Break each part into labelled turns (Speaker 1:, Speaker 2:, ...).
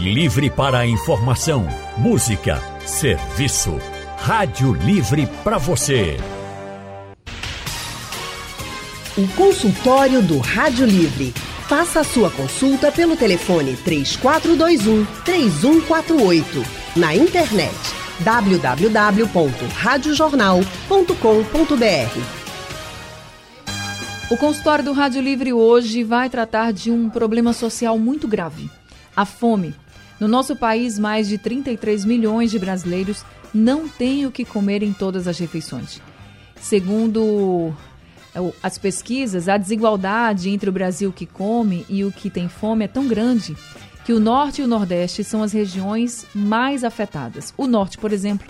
Speaker 1: Livre para a informação, música, serviço. Rádio Livre para você.
Speaker 2: O consultório do Rádio Livre. Faça a sua consulta pelo telefone 3421 3148. Na internet www.radiojornal.com.br.
Speaker 3: O consultório do Rádio Livre hoje vai tratar de um problema social muito grave: a fome. No nosso país, mais de 33 milhões de brasileiros não têm o que comer em todas as refeições. Segundo é, as pesquisas, a desigualdade entre o Brasil que come e o que tem fome é tão grande que o Norte e o Nordeste são as regiões mais afetadas. O Norte, por exemplo,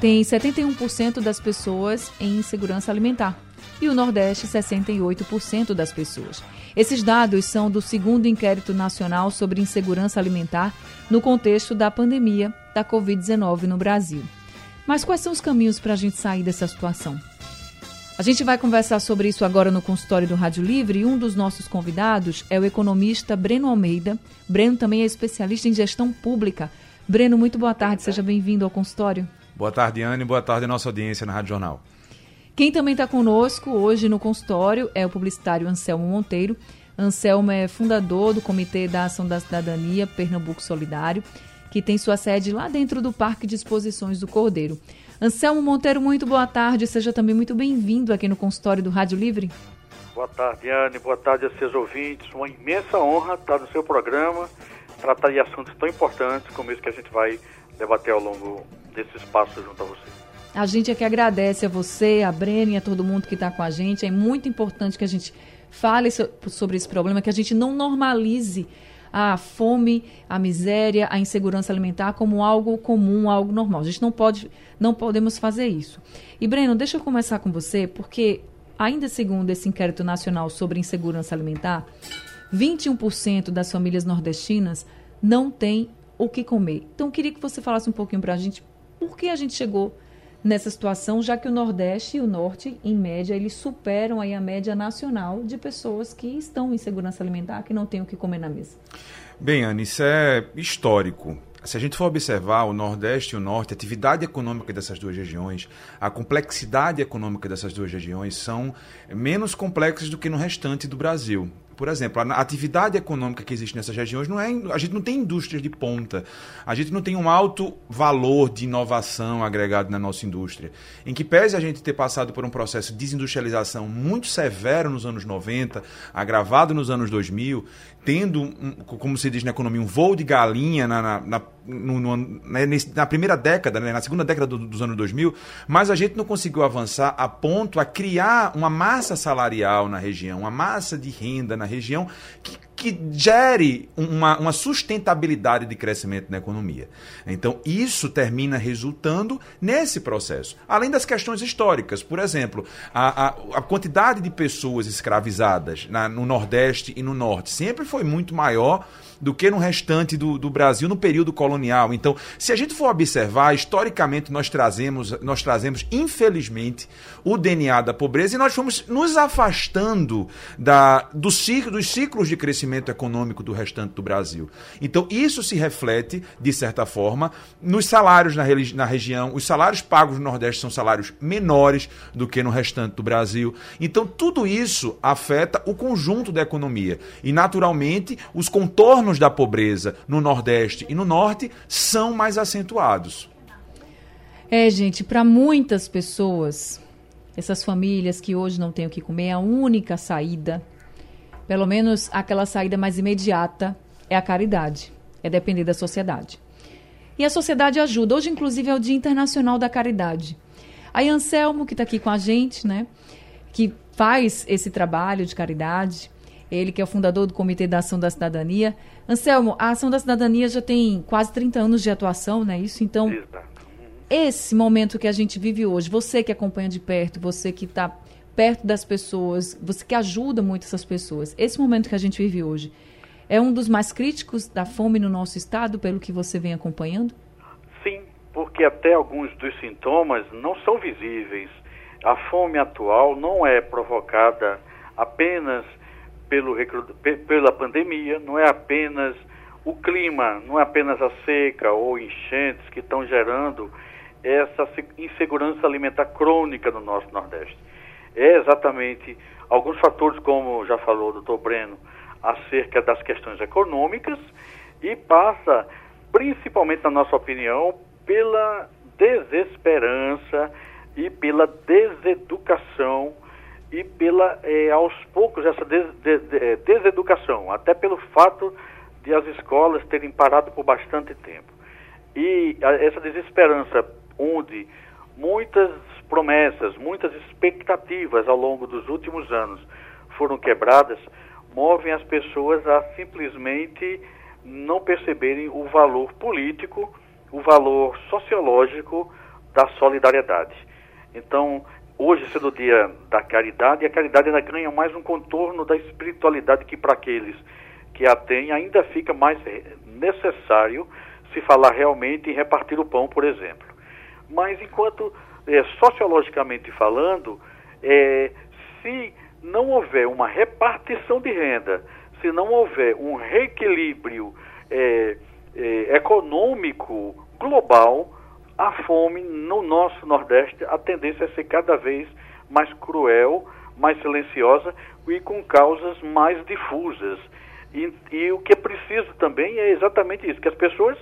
Speaker 3: tem 71% das pessoas em insegurança alimentar e o Nordeste 68% das pessoas. Esses dados são do segundo inquérito nacional sobre insegurança alimentar no contexto da pandemia da Covid-19 no Brasil. Mas quais são os caminhos para a gente sair dessa situação? A gente vai conversar sobre isso agora no consultório do Rádio Livre e um dos nossos convidados é o economista Breno Almeida. Breno também é especialista em gestão pública. Breno, muito boa tarde, seja bem-vindo ao consultório.
Speaker 4: Boa tarde, Anne, boa tarde nossa audiência na Rádio Jornal.
Speaker 3: Quem também está conosco hoje no consultório é o publicitário Anselmo Monteiro. Anselmo é fundador do Comitê da Ação da Cidadania Pernambuco Solidário, que tem sua sede lá dentro do Parque de Exposições do Cordeiro. Anselmo Monteiro, muito boa tarde. Seja também muito bem-vindo aqui no consultório do Rádio Livre.
Speaker 5: Boa tarde, Anne. Boa tarde a seus ouvintes. Uma imensa honra estar no seu programa, tratar de assuntos tão importantes como esse que a gente vai debater ao longo desse espaço junto a você.
Speaker 3: A gente é que agradece a você, a Breno e a todo mundo que está com a gente. É muito importante que a gente fale sobre esse problema, que a gente não normalize a fome, a miséria, a insegurança alimentar como algo comum, algo normal. A gente não pode, não podemos fazer isso. E Breno, deixa eu começar com você, porque ainda segundo esse inquérito nacional sobre insegurança alimentar, 21% das famílias nordestinas não têm o que comer. Então, eu queria que você falasse um pouquinho para a gente por que a gente chegou nessa situação, já que o Nordeste e o Norte, em média, eles superam aí a média nacional de pessoas que estão em segurança alimentar, que não têm o que comer na mesa.
Speaker 4: Bem, Anne, isso é histórico. Se a gente for observar o Nordeste e o Norte, a atividade econômica dessas duas regiões, a complexidade econômica dessas duas regiões são menos complexas do que no restante do Brasil. Por exemplo, a atividade econômica que existe nessas regiões não é. A gente não tem indústrias de ponta. A gente não tem um alto valor de inovação agregado na nossa indústria. Em que pese a gente ter passado por um processo de desindustrialização muito severo nos anos 90, agravado nos anos 2000, tendo, como se diz na economia, um voo de galinha na, na, na, no, na, na primeira década, né, na segunda década do, dos anos 2000, mas a gente não conseguiu avançar a ponto a criar uma massa salarial na região, uma massa de renda na região que, que gere uma, uma sustentabilidade de crescimento na economia. Então, isso termina resultando nesse processo. Além das questões históricas, por exemplo, a, a, a quantidade de pessoas escravizadas na, no Nordeste e no Norte sempre foi muito maior do que no restante do, do Brasil no período colonial. Então, se a gente for observar, historicamente nós trazemos, nós trazemos, infelizmente, o DNA da pobreza e nós fomos nos afastando da, do ciclo, dos ciclos de crescimento econômico do restante do Brasil. Então, isso se reflete, de certa forma, nos salários na, na região. Os salários pagos no Nordeste são salários menores do que no restante do Brasil. Então, tudo isso afeta o conjunto da economia. E, naturalmente, os contornos da pobreza no Nordeste e no Norte são mais acentuados.
Speaker 3: É, gente, para muitas pessoas, essas famílias que hoje não têm o que comer, a única saída, pelo menos aquela saída mais imediata, é a caridade, é depender da sociedade. E a sociedade ajuda. Hoje, inclusive, é o Dia Internacional da Caridade. Aí, Anselmo, que está aqui com a gente, né, que faz esse trabalho de caridade, ele que é o fundador do Comitê da Ação da Cidadania. Anselmo, a Ação da Cidadania já tem quase 30 anos de atuação, não é isso? Então, esse momento que a gente vive hoje, você que acompanha de perto, você que está perto das pessoas, você que ajuda muito essas pessoas, esse momento que a gente vive hoje, é um dos mais críticos da fome no nosso estado, pelo que você vem acompanhando?
Speaker 5: Sim, porque até alguns dos sintomas não são visíveis. A fome atual não é provocada apenas pelo, pela pandemia, não é apenas o clima, não é apenas a seca ou enchentes que estão gerando essa insegurança alimentar crônica no nosso Nordeste. É exatamente alguns fatores, como já falou o doutor Breno, acerca das questões econômicas e passa, principalmente na nossa opinião, pela desesperança e pela deseducação e pela, eh, aos poucos, essa des, de, de, eh, deseducação, até pelo fato de as escolas terem parado por bastante tempo. E a, essa desesperança, onde muitas promessas, muitas expectativas ao longo dos últimos anos foram quebradas, movem as pessoas a simplesmente não perceberem o valor político, o valor sociológico da solidariedade. Então, hoje sendo o dia da caridade, a caridade ainda ganha mais um contorno da espiritualidade que para aqueles que a têm ainda fica mais necessário se falar realmente em repartir o pão, por exemplo. Mas enquanto é, sociologicamente falando, é, se não houver uma repartição de renda, se não houver um reequilíbrio é, econômico global, a fome no nosso Nordeste, a tendência é ser cada vez mais cruel, mais silenciosa e com causas mais difusas. E, e o que é preciso também é exatamente isso, que as pessoas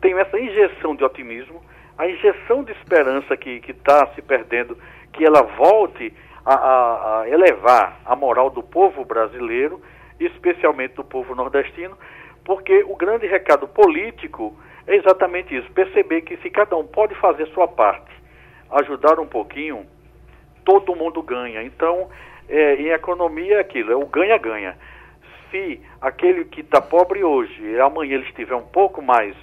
Speaker 5: tenham essa injeção de otimismo, a injeção de esperança que está se perdendo, que ela volte a, a, a elevar a moral do povo brasileiro, especialmente do povo nordestino, porque o grande recado político é exatamente isso: perceber que se cada um pode fazer sua parte, ajudar um pouquinho, todo mundo ganha. Então, é, em economia é aquilo, é o ganha-ganha. Se aquele que está pobre hoje, amanhã ele estiver um pouco mais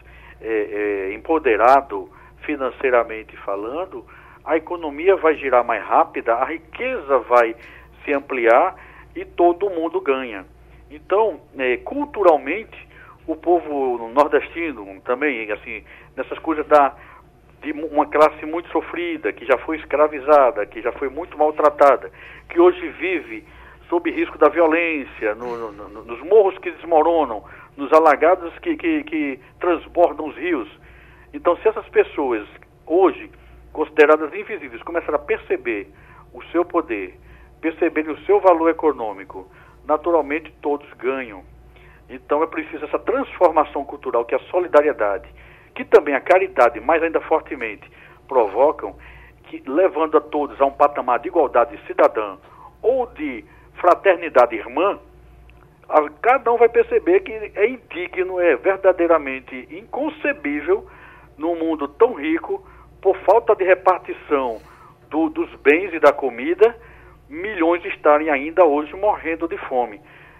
Speaker 5: é, é, empoderado, financeiramente falando, a economia vai girar mais rápida, a riqueza vai se ampliar e todo mundo ganha. Então, é, culturalmente, o povo nordestino também, assim, nessas coisas da de uma classe muito sofrida, que já foi escravizada, que já foi muito maltratada, que hoje vive sob risco da violência, no, no, nos morros que desmoronam, nos alagados que, que, que transbordam os rios, então, se essas pessoas, hoje, consideradas invisíveis, começarem a perceber o seu poder, perceberem o seu valor econômico, naturalmente todos ganham. Então é preciso essa transformação cultural que a solidariedade, que também a caridade, mais ainda fortemente, provocam, que levando a todos a um patamar de igualdade cidadã ou de fraternidade irmã, a, cada um vai perceber que é indigno, é verdadeiramente inconcebível num mundo tão rico, por falta de repartição do, dos bens e da comida, milhões estarem ainda hoje morrendo de fome.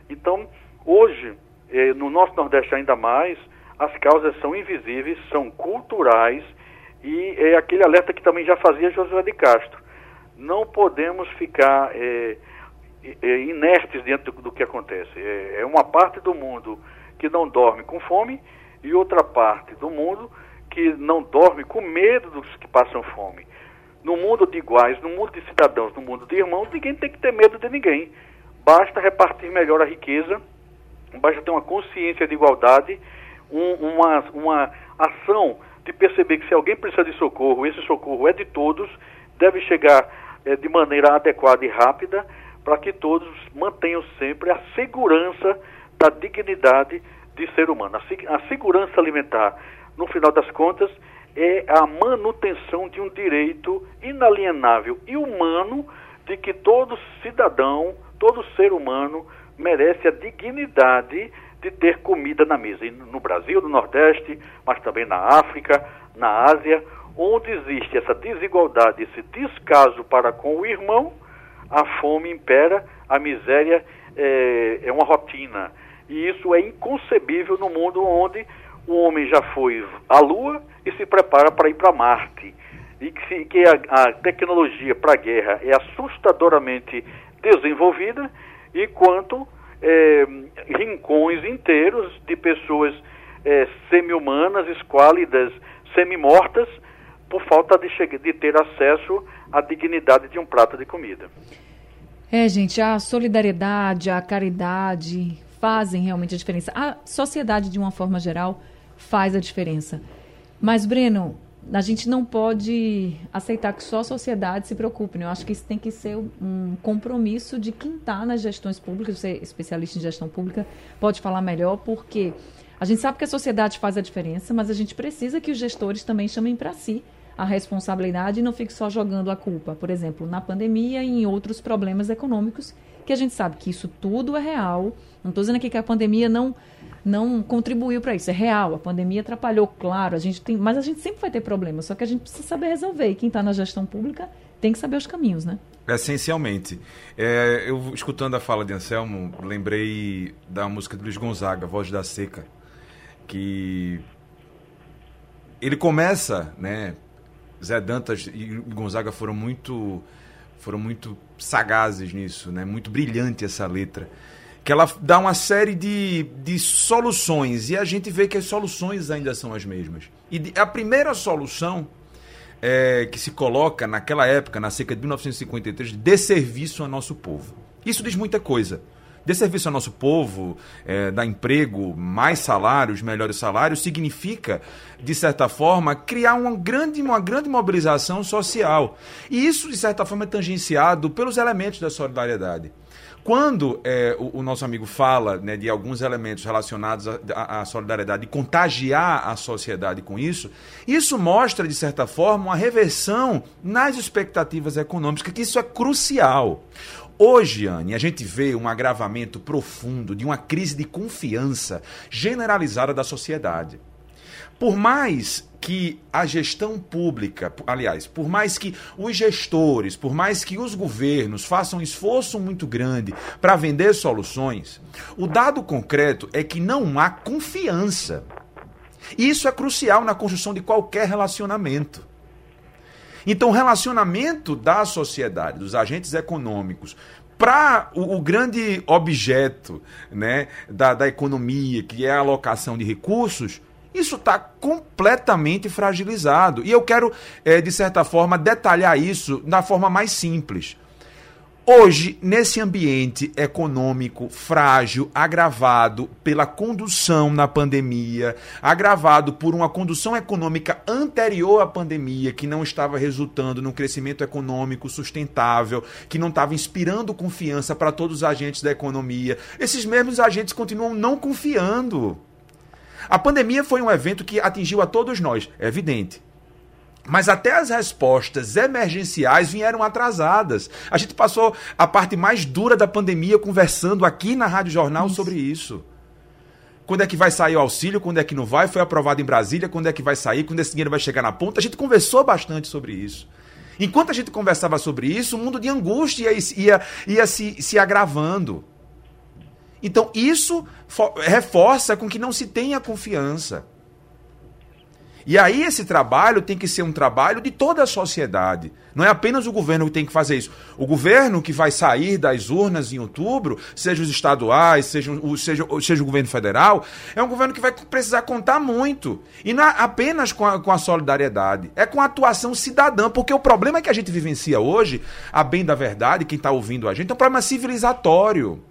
Speaker 5: Então, hoje, eh, no nosso Nordeste ainda mais, as causas são invisíveis, são culturais e é aquele alerta que também já fazia Josué de Castro. Não podemos ficar eh, eh, inertes diante do, do que acontece. É, é uma parte do mundo que não dorme com fome e outra parte do mundo que não dorme com medo dos que passam fome. No mundo de iguais, no mundo de cidadãos, no mundo de irmãos, ninguém tem que ter medo de ninguém. Basta repartir melhor a riqueza, basta ter uma consciência de igualdade, um, uma, uma ação de perceber que se alguém precisa de socorro, esse socorro é de todos, deve chegar é, de maneira adequada e rápida, para que todos mantenham sempre a segurança da dignidade de ser humano. A, a segurança alimentar, no final das contas, é a manutenção de um direito inalienável e humano de que todo cidadão, todo ser humano merece a dignidade de ter comida na mesa. E no Brasil, no Nordeste, mas também na África, na Ásia, onde existe essa desigualdade, esse descaso para com o irmão, a fome impera, a miséria é, é uma rotina. E isso é inconcebível no mundo onde o homem já foi à Lua e se prepara para ir para Marte. E que, se, que a, a tecnologia para a guerra é assustadoramente desenvolvida, enquanto é, rincões inteiros de pessoas é, semi-humanas, esquálidas, semi-mortas, por falta de, de ter acesso à dignidade de um prato de comida.
Speaker 3: É, gente, a solidariedade, a caridade fazem realmente a diferença. A sociedade, de uma forma geral, faz a diferença. Mas, Breno, a gente não pode aceitar que só a sociedade se preocupe. Né? Eu acho que isso tem que ser um compromisso de quem está nas gestões públicas. Você especialista em gestão pública, pode falar melhor, porque a gente sabe que a sociedade faz a diferença, mas a gente precisa que os gestores também chamem para si a responsabilidade e não fique só jogando a culpa, por exemplo, na pandemia e em outros problemas econômicos, que a gente sabe que isso tudo é real. Não estou dizendo aqui que a pandemia não não contribuiu para isso. É real, a pandemia atrapalhou, claro, a gente tem, mas a gente sempre vai ter problemas, só que a gente precisa saber resolver. E quem está na gestão pública tem que saber os caminhos, né?
Speaker 4: Essencialmente. É, eu, escutando a fala de Anselmo, lembrei da música de Luiz Gonzaga, Voz da Seca, que ele começa, né? Zé Dantas e Gonzaga foram muito foram muito sagazes nisso, né? Muito brilhante essa letra que ela dá uma série de, de soluções e a gente vê que as soluções ainda são as mesmas. E a primeira solução é, que se coloca naquela época, na seca de 1953, de serviço ao nosso povo. Isso diz muita coisa. De serviço ao nosso povo, é, dar emprego, mais salários, melhores salários, significa, de certa forma, criar uma grande, uma grande mobilização social. E isso, de certa forma, é tangenciado pelos elementos da solidariedade. Quando é, o, o, nosso amigo fala né, de alguns elementos relacionados à solidariedade e contagiar a sociedade com isso, isso mostra, de certa forma, uma reversão nas expectativas econômicas, que isso é crucial. Hoje, Anne, a gente vê um agravamento profundo de uma crise de confiança generalizada da sociedade. Por mais que a gestão pública, aliás, por mais que os gestores, por mais que os governos façam um esforço muito grande para vender soluções, o dado concreto é que não há confiança. Isso é crucial na construção de qualquer relacionamento. Então, o relacionamento da sociedade, dos agentes econômicos, para o, o, grande objeto né, da, da economia, que é a alocação de recursos, isso está completamente fragilizado. E eu quero, é, de certa forma, detalhar isso da forma mais simples. Hoje, nesse ambiente econômico frágil, agravado pela condução na pandemia, agravado por uma condução econômica anterior à pandemia, que não estava resultando num crescimento econômico sustentável, que não estava inspirando confiança para todos os agentes da economia, esses mesmos agentes continuam não confiando. A pandemia foi um evento que atingiu a todos nós, é evidente. Mas até as respostas emergenciais vieram atrasadas. A gente passou a parte mais dura da pandemia conversando aqui na Rádio Jornal isso. sobre isso. Quando é que vai sair o auxílio? Quando é que não vai? Foi aprovado em Brasília? Quando é que vai sair? Quando esse dinheiro vai chegar na ponta? A gente conversou bastante sobre isso. Enquanto a gente conversava sobre isso, o mundo de angústia ia, ia, ia se, se agravando. Então isso reforça com que não se tenha confiança. E aí esse trabalho tem que ser um trabalho de toda a sociedade. Não é apenas o governo que tem que fazer isso. O governo que vai sair das urnas em outubro, seja os estaduais, seja o, seja, seja o governo federal, é um governo que vai precisar contar muito. E não é apenas com a, com a solidariedade, é com a atuação cidadã, porque o problema que a gente vivencia hoje, a bem da verdade, quem está ouvindo a gente, é um problema civilizatório.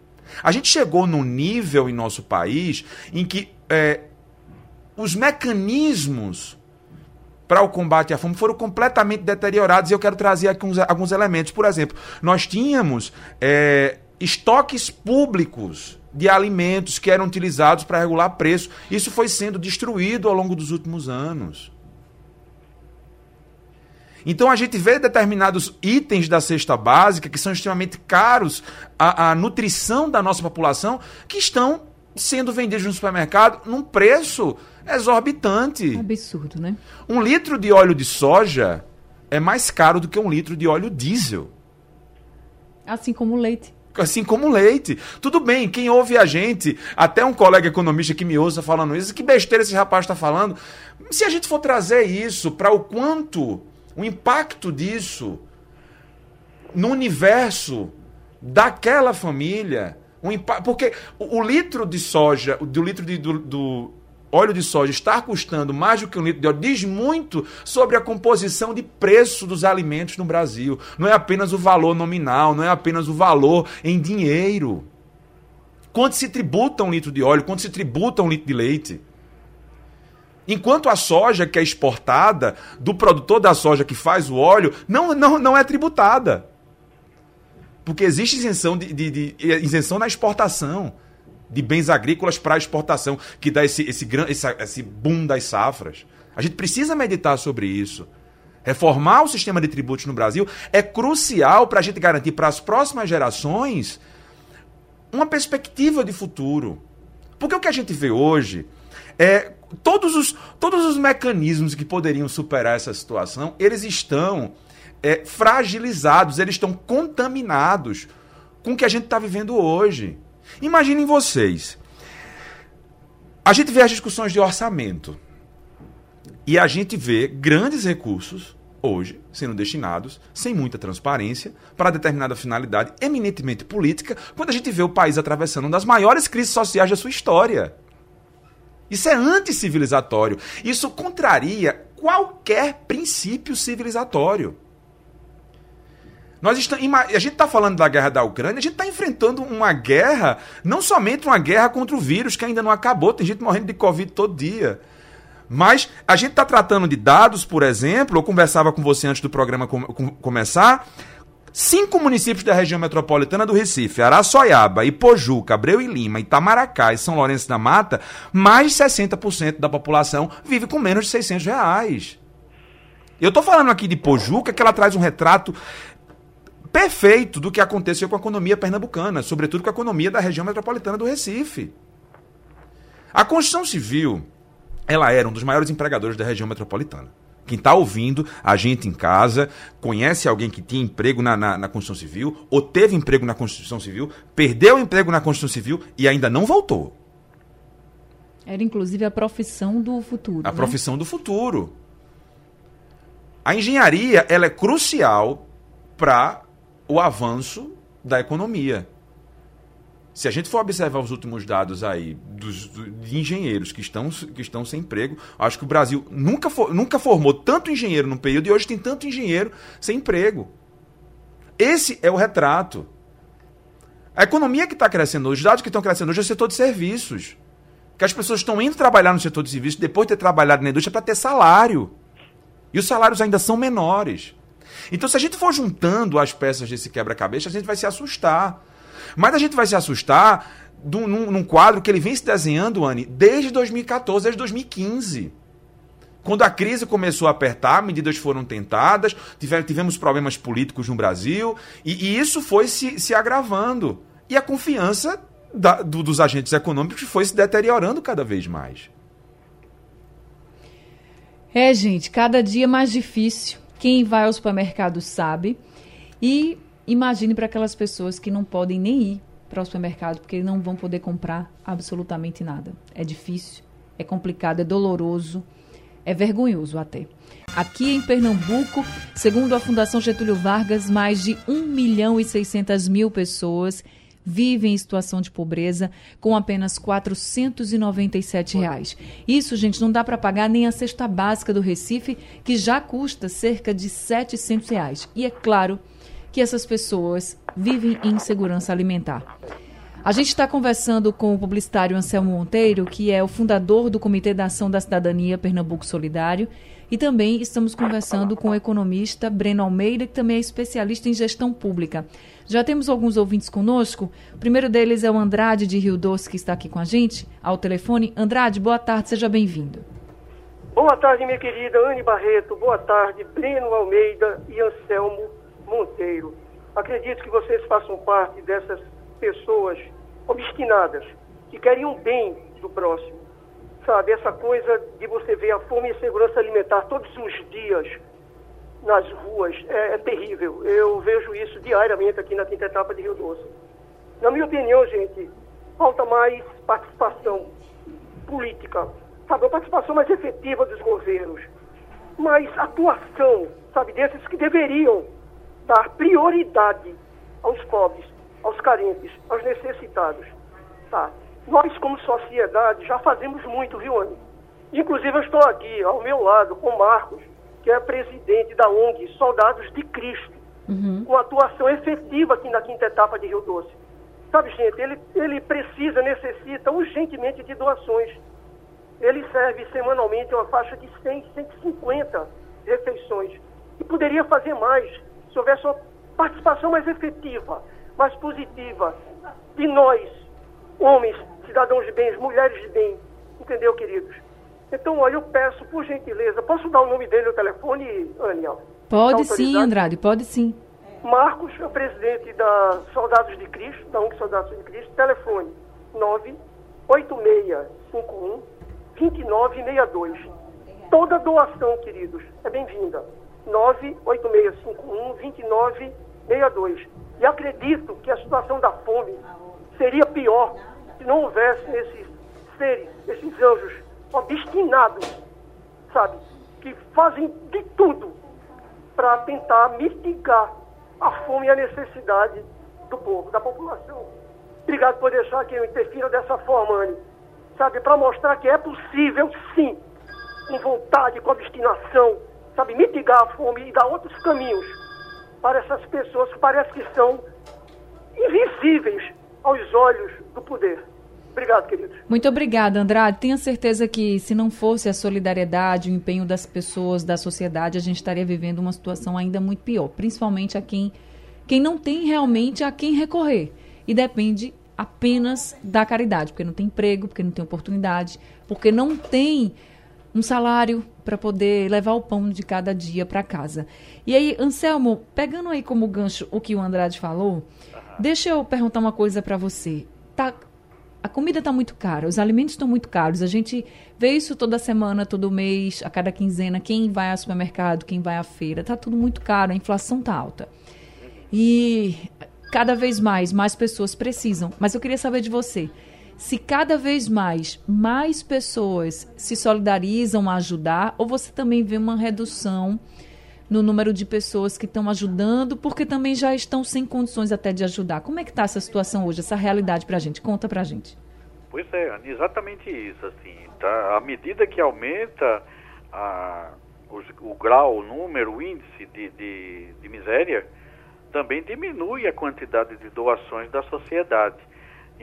Speaker 4: A gente chegou num nível em nosso país em que é, os mecanismos para o combate à fome foram completamente deteriorados e eu quero trazer aqui uns, alguns elementos. Por exemplo, nós tínhamos é, estoques públicos de alimentos que eram utilizados para regular preço. Isso foi sendo destruído ao longo dos últimos anos. Então a gente vê determinados itens da cesta básica que são extremamente caros à, à nutrição da nossa população que estão sendo vendidos no supermercado num preço exorbitante.
Speaker 3: Absurdo, né?
Speaker 4: Um litro de óleo de soja é mais caro do que um litro de óleo diesel.
Speaker 3: Assim como o leite.
Speaker 4: Assim como leite. Tudo bem, quem ouve a gente, até um colega economista que me ouça falando isso, que besteira esse rapaz está falando. Se a gente for trazer isso para o quanto o impacto disso no universo daquela família. Um porque o, o, litro de soja, do litro de, do, do, óleo de soja estar custando mais do que um litro de óleo diz muito sobre a composição de preço dos alimentos no Brasil. Não é apenas o valor nominal, não é apenas o valor em dinheiro. quanto se tributa um litro de óleo, quanto se tributa um litro de leite. Enquanto a soja que é exportada, do produtor da soja que faz o óleo, não, não, não é tributada. Porque existe isenção, de, de, de isenção na exportação de bens agrícolas para exportação, que dá esse, esse, esse, esse boom das safras. A gente precisa meditar sobre isso. Reformar o sistema de tributos no Brasil é crucial para a gente garantir para as próximas gerações uma perspectiva de futuro. Porque o que a gente vê hoje é todos os, todos os mecanismos que poderiam superar essa situação, eles estão é, fragilizados, eles estão contaminados com o que a gente está vivendo hoje. Imaginem vocês. A gente vê as discussões de orçamento. E a gente vê grandes recursos hoje sendo destinados, sem muita transparência, para determinada finalidade eminentemente política, quando a gente vê o país atravessando uma das maiores crises sociais da sua história. Isso é anticivilizatório. Isso contraria qualquer princípio civilizatório. Nós estamos, a gente está falando da guerra da Ucrânia, a gente está enfrentando uma guerra, não somente uma guerra contra o vírus, que ainda não acabou, tem gente morrendo de Covid todo dia. Mas a gente está tratando de dados, por exemplo, eu conversava com você antes do programa com, com, começar. Cinco municípios da região metropolitana do Recife, Araçoiaba, Ipojuca, Abreu e Lima, Itamaracá e São Lourenço da Mata, mais de 60% da população vive com menos de 600 reais. Eu estou falando aqui de Pojuca, que ela traz um retrato perfeito do que aconteceu com a economia pernambucana, sobretudo com a economia da região metropolitana do Recife. A construção civil, ela era um dos maiores empregadores da região metropolitana. Quem está ouvindo, a gente em casa, conhece alguém que tinha emprego na, na, na, construção civil, ou teve emprego na construção civil, perdeu o emprego na construção civil e ainda não voltou.
Speaker 3: Era inclusive a profissão do futuro.
Speaker 4: A né? profissão do futuro. A engenharia ela é crucial para o avanço da economia. Se a gente for observar os últimos dados aí dos, de engenheiros que estão, que estão sem emprego, acho que o Brasil nunca, for, nunca formou tanto engenheiro num período e hoje tem tanto engenheiro sem emprego. Esse é o retrato. A economia que está crescendo hoje, os dados que estão crescendo hoje é o setor de serviços. Que as pessoas estão indo trabalhar no setor de serviços depois de ter trabalhado na indústria para ter salário. E os salários ainda são menores. Então, se a gente for juntando as peças desse quebra-cabeça, a gente vai se assustar. Mas a gente vai se assustar num, num quadro que ele vem se desenhando, Anne, desde 2014, desde 2015. Quando a crise começou a apertar, medidas foram tentadas, tivemos, tivemos problemas políticos no Brasil, e, e isso foi se, se, agravando. E a confiança da, do, dos agentes econômicos foi se deteriorando cada vez mais.
Speaker 3: É, gente, cada dia mais difícil. Quem vai ao supermercado sabe. E imagine para aquelas pessoas que não podem nem ir para o supermercado porque não vão poder comprar absolutamente nada. É difícil, é complicado, é doloroso, é vergonhoso até. Aqui em Pernambuco, segundo a Fundação Getúlio Vargas, mais de 1 milhão e 600 mil pessoas vivem em situação de pobreza com apenas 497 reais. Isso, gente, não dá para pagar nem a cesta básica do Recife, que já custa cerca de 700 reais. E é claro que essas pessoas vivem em insegurança alimentar. A gente está conversando com o publicitário Anselmo Monteiro, que é o fundador do Comitê da Ação da Cidadania Pernambuco Solidário, e também estamos conversando com o economista Breno Almeida, que também é especialista em gestão pública. Já temos alguns ouvintes conosco. O primeiro deles é o Andrade de Rio Doce, que está aqui com a gente, ao telefone. Andrade, boa tarde, seja bem-vindo.
Speaker 6: Boa tarde, minha querida Anne Barreto. Boa tarde, Breno Almeida e Anselmo Monteiro. Acredito que vocês façam parte dessas pessoas obstinadas que querem um bem do próximo. Sabe, essa coisa de você ver a fome e a segurança alimentar todos os dias nas ruas é, é, terrível. Eu vejo isso diariamente aqui na quinta etapa de Rio Doce. Na minha opinião, gente, falta mais participação política, sabe, a participação mais efetiva dos governos, mais atuação, sabe, desses que deveriam dar prioridade aos pobres, aos carentes, aos necessitados. Tá? Nós, como sociedade, já fazemos muito, viu, Anny? Inclusive, eu estou aqui, ao meu lado, com Marcos, que é presidente da ONG Soldados de Cristo, uhum. com atuação efetiva aqui na quinta etapa de Rio Doce. Sabe, gente, ele, ele precisa, necessita urgentemente de doações. Ele serve semanalmente uma faixa de 100, 150 refeições. E poderia fazer mais se houvesse uma participação mais efetiva, mais positiva de nós, homens, cidadãos de bens, mulheres de bem. Entendeu, queridos? Então, olha, eu peço, por gentileza, posso dar o nome dele no telefone, Ania?
Speaker 3: Pode tá sim, Andrade, pode sim.
Speaker 6: Marcos é o presidente da Soldados de Cristo, da UNG Soldados de Cristo, telefone 98651 2962. Toda doação, queridos, é bem-vinda. 98651 2962. E acredito que a situação da fome seria pior se não houvesse esses seres, esses anjos obstinados, sabe, que fazem de tudo para tentar mitigar a fome e a necessidade do povo, da população. Obrigado por deixar que eu interfira dessa forma, Anne. Sabe, para mostrar que é possível, sim, com vontade, com obstinação, sabe, mitigar a fome e dar outros caminhos para essas pessoas que parece que são invisíveis aos olhos do poder. Obrigado, queridos.
Speaker 3: Muito obrigada, Andrade. Tenho certeza que se não fosse a solidariedade, o empenho das pessoas, da sociedade, a gente estaria vivendo uma situação ainda muito pior, principalmente a quem, quem não tem realmente a quem recorrer e depende apenas da caridade, porque não tem emprego, porque não tem oportunidade, porque não tem um salário para poder levar o pão de cada dia para casa. E aí, Anselmo, pegando aí como gancho o que o Andrade falou, uhum. deixa eu perguntar uma coisa para você. Tá a comida está muito cara, os alimentos estão muito caros. A gente vê isso toda semana, todo mês, a cada quinzena. Quem vai ao supermercado, quem vai à feira, está tudo muito caro, a inflação está alta. E cada vez mais, mais pessoas precisam. Mas eu queria saber de você. Se cada vez mais, mais pessoas se solidarizam a ajudar, ou você também vê uma redução no número de pessoas que estão ajudando, porque também já estão sem condições até de ajudar. Como é que está essa situação hoje, essa realidade para a gente? Conta para a gente.
Speaker 5: Pois é, exatamente isso. Assim, tá? À medida que aumenta a, o, o, grau, o número, o índice de, de, de miséria, também diminui a quantidade de doações da sociedade.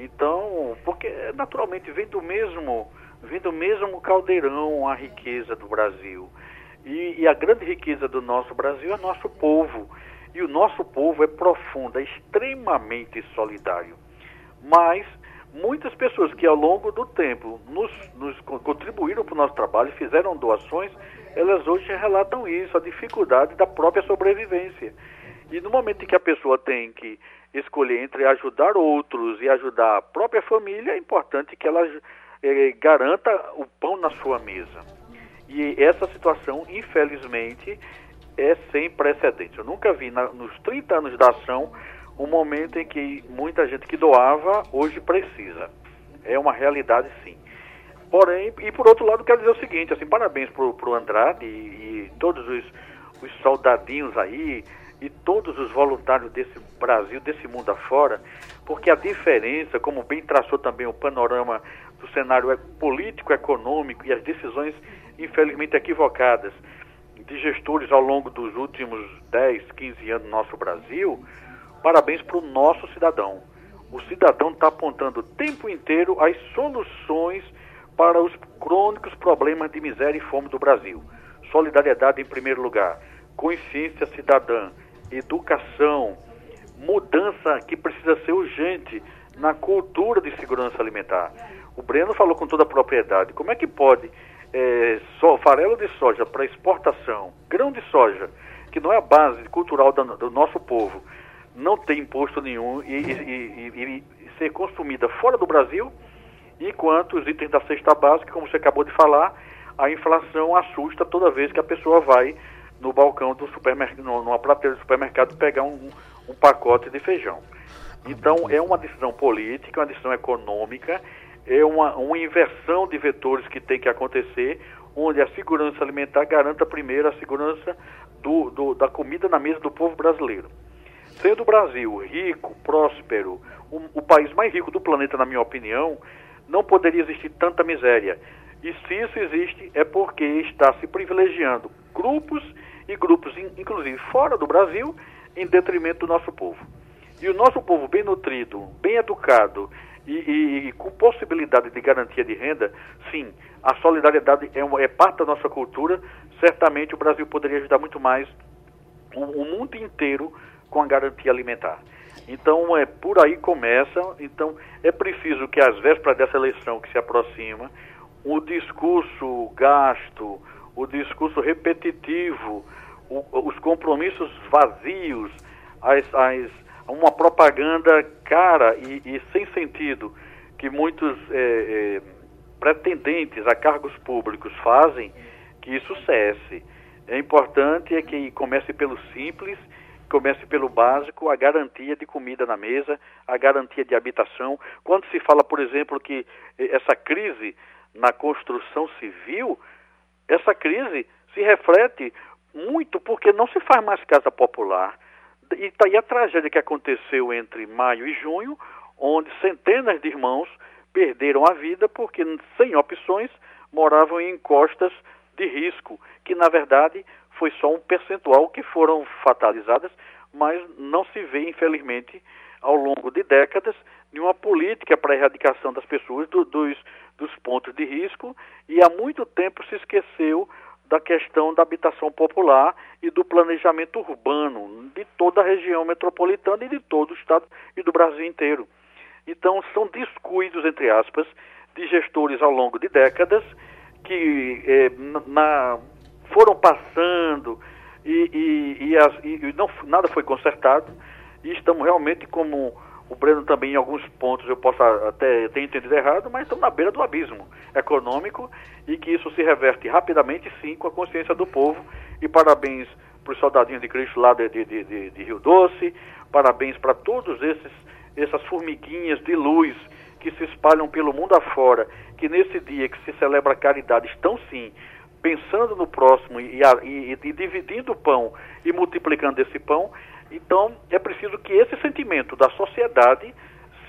Speaker 5: Então, porque naturalmente vem do mesmo, vem do mesmo caldeirão a riqueza do Brasil. E, e, a grande riqueza do nosso Brasil é nosso povo. E o nosso povo é profundo, é extremamente solidário. Mas muitas pessoas que ao longo do tempo nos, nos contribuíram para o nosso trabalho, fizeram doações, elas hoje relatam isso, a dificuldade da própria sobrevivência. E no momento em que a pessoa tem que escolher entre ajudar outros e ajudar a própria família, é importante que ela eh, garanta o pão na sua mesa. E essa situação, infelizmente, é sem precedentes. Eu nunca vi na, nos 30 anos da ação um momento em que muita gente que doava hoje precisa. É uma realidade, sim. Porém, e por outro lado, quero dizer o seguinte, assim, parabéns para o Andrade e, e todos os, os soldadinhos aí e todos os voluntários desse Brasil, desse mundo afora, porque a diferença, como bem traçou também o panorama do cenário político, econômico e as decisões infelizmente equivocadas, de gestores ao longo dos últimos 10, 15 anos no nosso Brasil, parabéns para o nosso cidadão. O cidadão está apontando o tempo inteiro as soluções para os crônicos problemas de miséria e fome do Brasil. Solidariedade em primeiro lugar, consciência cidadã, educação, mudança que precisa ser urgente na cultura de segurança alimentar. O Breno falou com toda a propriedade. Como é que pode é, so, farelo de soja para exportação, grão de soja, que não é a base cultural do, do nosso povo, não tem imposto nenhum e, e, e, e, ser consumida fora do Brasil, enquanto os itens da cesta básica, como você acabou de falar, a inflação assusta toda vez que a pessoa vai no balcão do supermercado, numa prateleira do supermercado, pegar um, um pacote de feijão. Então, é uma decisão política, uma decisão econômica é uma, uma inversão de vetores que tem que acontecer, onde a segurança alimentar garanta primeiro a segurança do, do, da comida na mesa do povo brasileiro. Sendo o Brasil rico, próspero, um, o país mais rico do planeta, na minha opinião, não poderia existir tanta miséria. E se isso existe, é porque está se privilegiando grupos e grupos, inclusive fora do Brasil, em detrimento do nosso povo. E o nosso povo bem nutrido, bem educado e, e, e com possibilidade de garantia de renda, sim, a solidariedade é, uma, é parte da nossa cultura. Certamente o Brasil poderia ajudar muito mais o, o mundo inteiro com a garantia alimentar. Então, é por aí começa. Então, é preciso que às vésperas dessa eleição que se aproxima, o discurso gasto, o discurso repetitivo, o, os compromissos vazios, as, as, uma propaganda cara e, e, sem sentido que muitos é, é, pretendentes a cargos públicos fazem, que isso cesse. É importante é que comece pelo simples, comece pelo básico, a garantia de comida na mesa, a garantia de habitação. Quando se fala, por exemplo, que essa crise na construção civil, essa crise se reflete muito porque não se faz mais casa popular. E está aí a tragédia que aconteceu entre maio e junho, onde centenas de irmãos perderam a vida porque, sem opções, moravam em encostas de risco, que na verdade foi só um percentual que foram fatalizadas, mas não se vê, infelizmente, ao longo de décadas, nenhuma política para a erradicação das pessoas do, dos, dos pontos de risco e há muito tempo se esqueceu da questão da habitação popular e do planejamento urbano de toda a região metropolitana e de todo o estado e do Brasil inteiro. Então, são descuidos, entre aspas, de gestores ao longo de décadas que eh, na, foram passando e, e, e, as, e não, nada foi consertado e estamos realmente como o Breno também, em alguns pontos, eu posso até ter entendido errado, mas estamos na beira do abismo econômico e que isso se reverte rapidamente, sim, com a consciência do povo. E parabéns para os soldadinhos de Cristo lá de, de, de, de Rio Doce, parabéns para todos esses essas formiguinhas de luz que se espalham pelo mundo afora, que nesse dia que se celebra a caridade estão sim pensando no próximo e, e, e dividindo o pão e multiplicando esse pão então, é preciso que esse sentimento da sociedade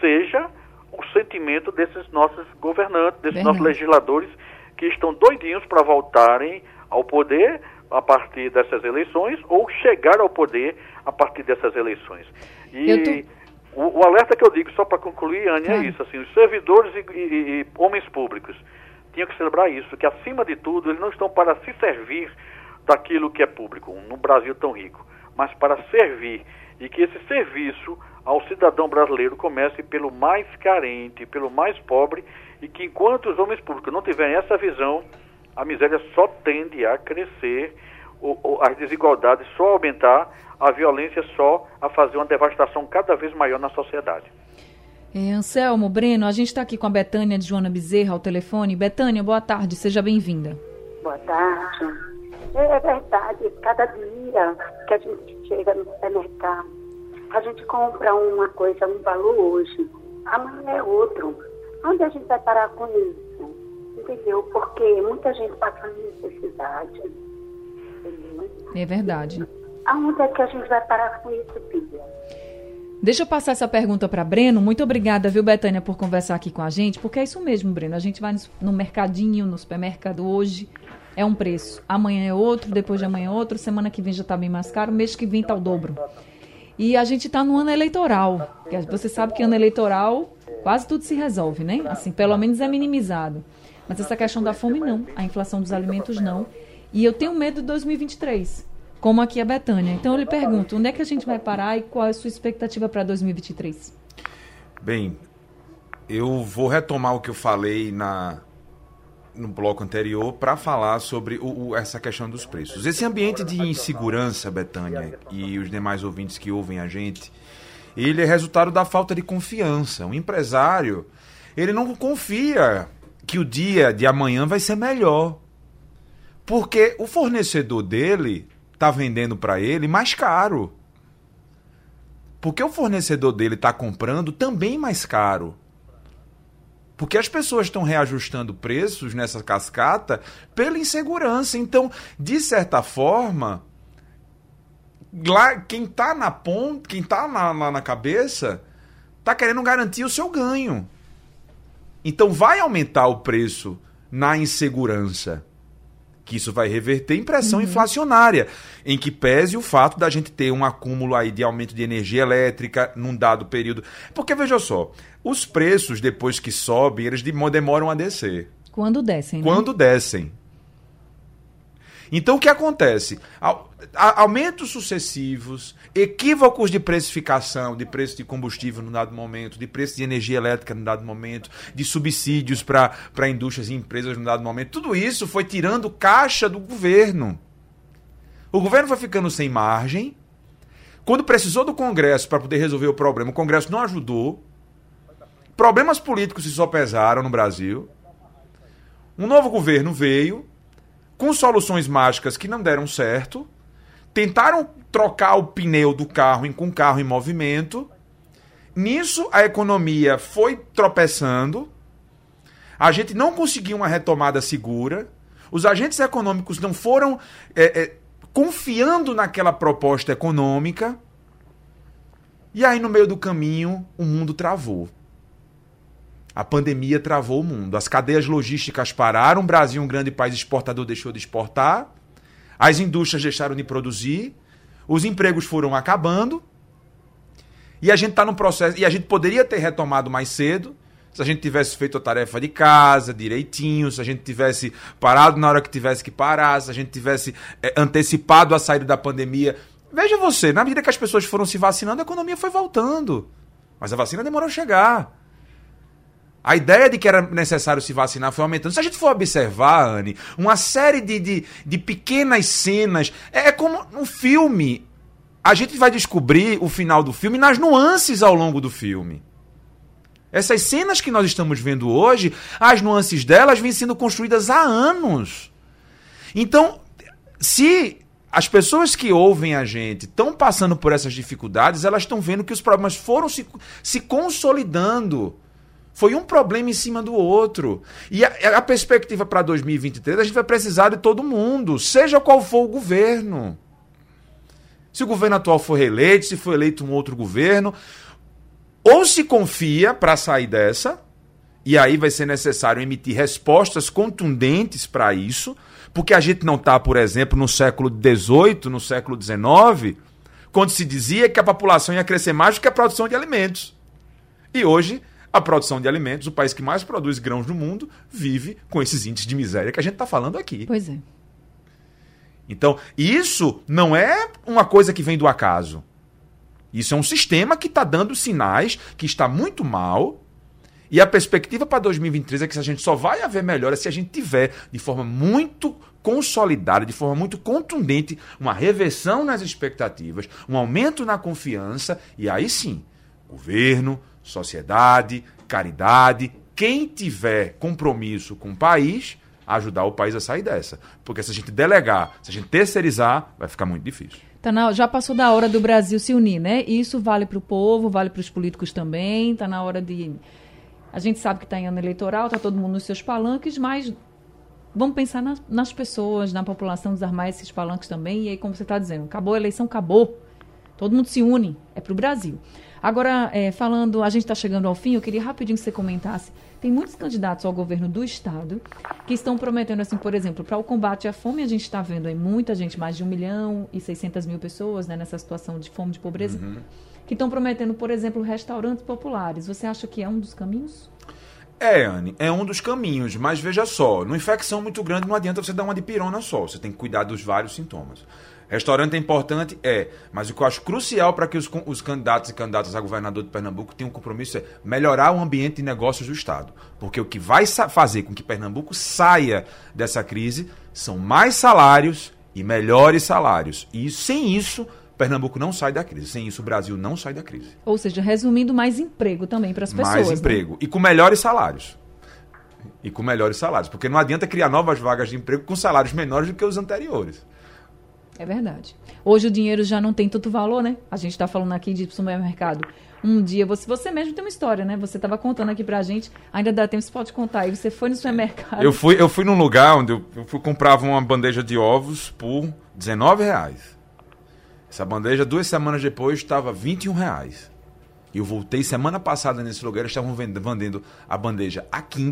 Speaker 5: seja o sentimento desses nossos governantes, desses Verdade. nossos legisladores, que estão doidinhos para voltarem ao poder a partir dessas eleições ou chegar ao poder a partir dessas eleições. E tô... o, o, alerta que eu digo, só para concluir, Anne, é isso, assim, os servidores e, e, e homens públicos tinham que celebrar isso, que acima de tudo eles não estão para se servir daquilo que é público, num Brasil tão rico mas para servir. E que esse serviço ao cidadão brasileiro comece pelo mais carente, pelo mais pobre, e que enquanto os homens públicos não tiverem essa visão, a miséria só tende a crescer, as desigualdades só a aumentar, a violência só a fazer uma devastação cada vez maior na sociedade.
Speaker 3: É, Anselmo, Breno, a gente está aqui com a Betânia de Joana Bezerra ao telefone. Betânia, boa tarde, seja bem-vinda.
Speaker 7: Boa tarde. É verdade, cada dia que a gente chega no supermercado, a gente compra uma coisa, um valor hoje, amanhã é outro. Onde a gente vai parar com isso? Entendeu? Porque muita gente passa necessidade. Entendeu?
Speaker 3: É verdade.
Speaker 7: Aonde é que a gente vai parar com isso, filha?
Speaker 3: Deixa eu passar essa pergunta para Breno. Muito obrigada, viu, Betânia, por conversar aqui com a gente, porque é isso mesmo, Breno. A gente vai no mercadinho, no supermercado hoje, é um preço. Amanhã é outro, depois de amanhã é outro, semana que vem já está bem mais caro, mês que vem está o dobro. E a gente está no ano eleitoral. Você sabe que ano eleitoral quase tudo se resolve, né? Assim, pelo menos é minimizado. Mas essa questão da fome não, a inflação dos alimentos não. E eu tenho medo de 2023, como aqui a Betânia. Então eu lhe pergunto, onde é que a gente vai parar e qual é a sua expectativa para 2023?
Speaker 4: Bem, eu vou retomar o que eu falei na no bloco anterior para falar sobre o, o, essa questão dos preços. Esse ambiente de insegurança, Betânia, e os demais ouvintes que ouvem a gente, ele é resultado da falta de confiança. O empresário, ele não confia que o dia de amanhã vai ser melhor. Porque o fornecedor dele está vendendo para ele mais caro. Porque o fornecedor dele está comprando também mais caro. Porque as pessoas estão reajustando preços nessa cascata pela insegurança. Então, de certa forma, lá quem está na ponta, quem está na, na, na cabeça, está querendo garantir o seu ganho. Então vai aumentar o preço na insegurança. Que isso vai reverter em pressão inflacionária, em que pese o fato da gente ter um acúmulo aí de aumento de energia elétrica num dado período. Porque veja só, os preços depois que sobem, eles demo- demoram a descer.
Speaker 3: Quando descem, né?
Speaker 4: Quando descem. Então o que acontece? Aumentos sucessivos, equívocos de precificação, de preço de combustível num dado momento, de preço de energia elétrica num dado momento, de subsídios para indústrias e empresas num dado momento, tudo isso foi tirando caixa do governo. O governo foi ficando sem margem. Quando precisou do Congresso para poder resolver o problema, o Congresso não ajudou. Problemas políticos se sopesaram no Brasil. Um novo governo veio com soluções mágicas que não deram certo. Tentaram trocar o pneu do carro em- com o carro em movimento. Nisso, a economia foi tropeçando. A gente não conseguiu uma retomada segura. Os agentes econômicos não foram é, é, confiando naquela proposta econômica. E aí, no meio do caminho, o mundo travou. A pandemia travou o mundo. As cadeias logísticas pararam. O Brasil, um grande país exportador, deixou de exportar. As indústrias deixaram de produzir. Os empregos foram acabando. E a gente está num processo. E a gente poderia ter retomado mais cedo. Se a gente tivesse feito a tarefa de casa direitinho, se a gente tivesse parado na hora que tivesse que parar, se a gente tivesse eh, antecipado a saída da pandemia. Veja você, na medida que as pessoas foram se vacinando, a economia foi voltando. Mas a vacina demorou a chegar. A ideia de que era necessário se vacinar foi aumentando. Se a gente for observar, Anne, uma série de, de, de pequenas cenas. É, é como um filme. A gente vai descobrir o final do filme nas nuances ao longo do filme. Essas cenas que nós estamos vendo hoje, as nuances delas vêm sendo construídas há anos. Então, se as pessoas que ouvem a gente estão passando por essas dificuldades, elas estão vendo que os problemas foram se, se consolidando. Foi um problema em cima do outro. E a, a perspectiva para 2023, a gente vai precisar de todo mundo, seja qual for o governo. Se o governo atual for reeleito, se for eleito um outro governo, ou se confia para sair dessa, e aí vai ser necessário emitir respostas contundentes para isso, porque a gente não está, por exemplo, no século XVIII, no século XIX, quando se dizia que a população ia crescer mais do que a produção de alimentos. E hoje, a produção de alimentos, o país que mais produz grãos no mundo, vive com esses índices de miséria que a gente está falando aqui.
Speaker 3: Pois é.
Speaker 4: Então, isso não é uma coisa que vem do acaso. Isso é um sistema que está dando sinais que está muito mal. E a perspectiva para 2023 é que a gente só vai haver melhora se a gente tiver de forma muito consolidada, de forma muito contundente, uma reversão nas expectativas, um aumento na confiança, e aí sim, governo, sociedade, caridade, quem tiver compromisso com o país, ajudar o país a sair dessa. Porque se a gente delegar, se a gente terceirizar, vai ficar muito difícil.
Speaker 3: Tá na, já passou da hora do Brasil se unir, né? Isso vale para o povo, vale para os políticos também. Está na hora de. A gente sabe que está em ano eleitoral, está todo mundo nos seus palanques, mas vamos pensar nas, nas pessoas, na população, desarmar esses palanques também. E aí, como você está dizendo, acabou a eleição, acabou. Todo mundo se une, é para o Brasil. Agora, é, falando, a gente está chegando ao fim, eu queria rapidinho que você comentasse. Tem muitos candidatos ao governo do Estado que estão prometendo, assim, por exemplo, para o combate à fome, a gente está vendo aí muita gente, mais de 1 milhão e 600 mil pessoas né, nessa situação de fome, de pobreza, que estão prometendo, por exemplo, restaurantes populares. Você acha que é um dos caminhos?
Speaker 4: É, Anne, é um dos caminhos, mas veja só, numa infecção muito grande não adianta você dar uma de pirona só, você tem que cuidar dos vários sintomas. Restaurante é importante? É. Mas o que eu acho crucial para que os, os, candidatos e candidatas a governador de Pernambuco tenham um compromisso é melhorar o ambiente de negócios do Estado. Porque o que vai fazer com que Pernambuco saia dessa crise são mais salários e melhores salários. E sem isso, Pernambuco não sai da crise. Sem isso, o Brasil não sai da crise.
Speaker 3: Ou seja, resumindo, mais emprego também para as pessoas.
Speaker 4: Mais
Speaker 3: né?
Speaker 4: emprego. E com melhores salários. E com melhores salários. Porque não adianta criar novas vagas de emprego com salários menores do que os anteriores.
Speaker 3: É verdade. Hoje o dinheiro já não tem tanto valor, né? A gente está falando aqui de supermercado. Um dia, você, você mesmo tem uma história, né? Você estava contando aqui pra gente, ainda dá tempo, você pode contar. Aí você foi no supermercado.
Speaker 4: Eu fui, eu fui num lugar onde eu, eu fui, comprava uma bandeja de ovos por 19 reais. Essa bandeja, duas semanas depois, estava 21 reais. Eu voltei semana passada nesse lugar, eles estavam vendendo a bandeja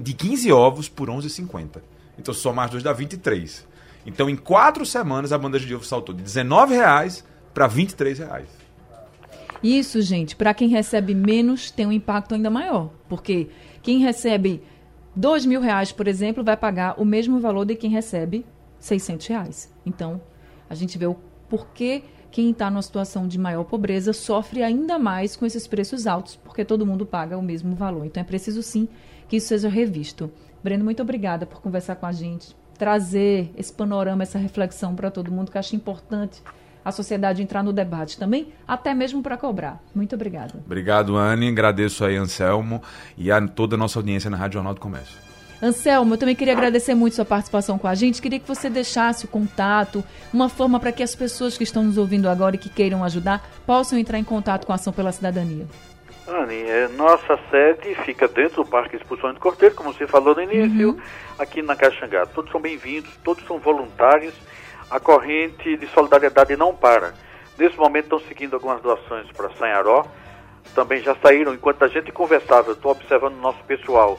Speaker 4: de 15 ovos por R$11,50. Então, só mais dois dá 23. Então, em quatro semanas, a bandeja de ovo saltou de R$19,00 para R$23,00.
Speaker 3: Isso, gente, para quem recebe menos, tem um impacto ainda maior. Porque quem recebe dois mil reais, por exemplo, vai pagar o mesmo valor de quem recebe 600 reais. Então, a gente vê o porquê quem está numa situação de maior pobreza sofre ainda mais com esses preços altos, porque todo mundo paga o mesmo valor. Então, é preciso sim que isso seja revisto. Breno, muito obrigada por conversar com a gente, trazer esse panorama, essa reflexão para todo mundo, que eu acho importante a sociedade entrar no debate também, até mesmo para cobrar. Muito obrigada.
Speaker 4: Obrigado, Anne. Agradeço aí, Anselmo, e a toda a nossa audiência na Rádio Jornal do Comércio.
Speaker 3: Anselmo, eu também queria agradecer muito sua participação com a gente. Queria que você deixasse o contato, uma forma para que as pessoas que estão nos ouvindo agora e que queiram ajudar possam entrar em contato com a Ação pela Cidadania.
Speaker 5: Anne, é, nossa sede fica dentro do Parque Expulsão de Corteiro, como você falou no início, uhum. aqui na Caxangá. Todos são bem-vindos, todos são voluntários a corrente de solidariedade não para. Nesse momento estão seguindo algumas doações para Sanharó, também já saíram, enquanto a gente conversava, estou observando o nosso pessoal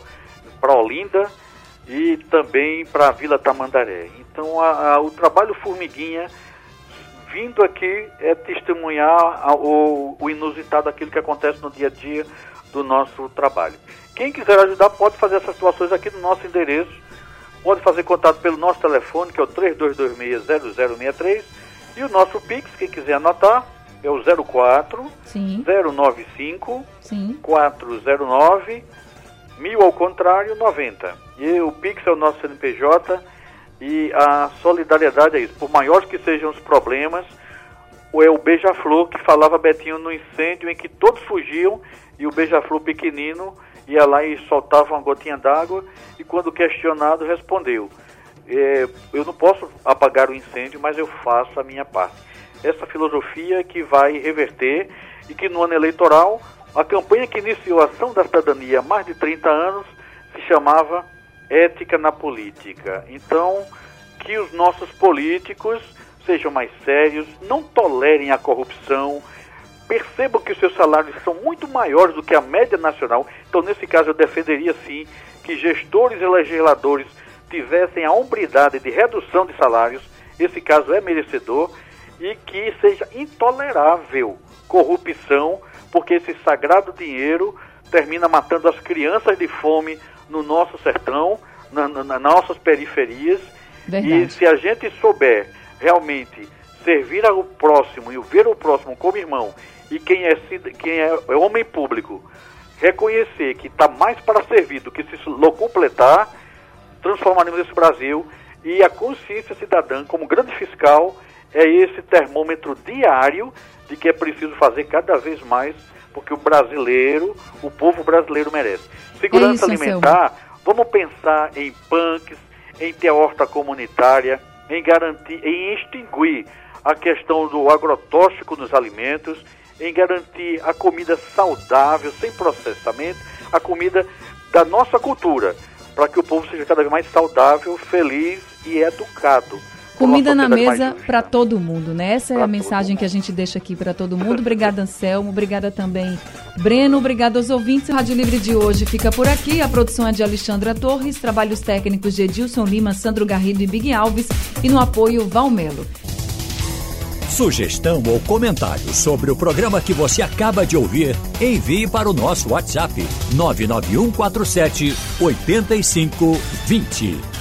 Speaker 5: para Olinda e também para a Vila Tamandaré. Então a, a, o trabalho formiguinha vindo aqui é testemunhar o, o inusitado, aquilo que acontece no dia a dia do nosso trabalho. Quem quiser ajudar pode fazer essas situações aqui no nosso endereço Pode fazer contato pelo nosso telefone, que é o 3226-0063. E o nosso Pix, quem quiser anotar, é o 04 Sim. 095 Sim. 409 mil ao contrário 90. E o Pix é o nosso CNPJ e a solidariedade é isso. Por maiores que sejam os problemas, é o beija-flor que falava Betinho no incêndio em que todos fugiam e o beija-flor pequenino ia lá e soltava uma gotinha d'água e quando questionado respondeu, é, eu não posso apagar o incêndio, mas eu faço a minha parte. Essa filosofia que vai reverter e que no ano eleitoral, a campanha que iniciou a Ação da Cidadania há mais de 30 anos se chamava Ética na Política. Então, que os nossos políticos sejam mais sérios, não tolerem a corrupção, percebam que os seus salários são muito maiores do que a média nacional. Então, nesse caso, eu defenderia sim que gestores e legisladores tivessem a hombridade de redução de salários. Esse caso é merecedor e que seja intolerável corrupção, porque esse sagrado dinheiro termina matando as crianças de fome no nosso sertão, na, na, nas nossas periferias. Verdade. E se a gente souber realmente servir ao próximo e ver o próximo como irmão e quem é, quem é, é homem público reconhecer que está mais para servir do que se completar, transformaremos esse Brasil e a consciência cidadã, como grande fiscal, é esse termômetro diário de que é preciso fazer cada vez mais, porque o brasileiro, o povo brasileiro merece. Segurança é isso, alimentar, vamos pensar em punks, em ter horta comunitária, em garantir, em extinguir a questão do agrotóxico nos alimentos em garantir a comida saudável, sem processamento, a comida da nossa cultura, para que o povo seja cada vez mais saudável, feliz e educado.
Speaker 3: Comida na mesa para todo mundo, né? Essa pra é a mensagem que a gente deixa aqui para todo mundo. Obrigada, Anselmo. Obrigada também, Breno. Obrigada aos ouvintes. O Rádio Livre de hoje fica por aqui. A produção é de Alexandra Torres, trabalhos técnicos de Edilson Lima, Sandro Garrido e Big Alves e no apoio Valmelo.
Speaker 1: Sugestão ou comentário sobre o programa que você acaba de ouvir, envie para o nosso WhatsApp 99147 8520.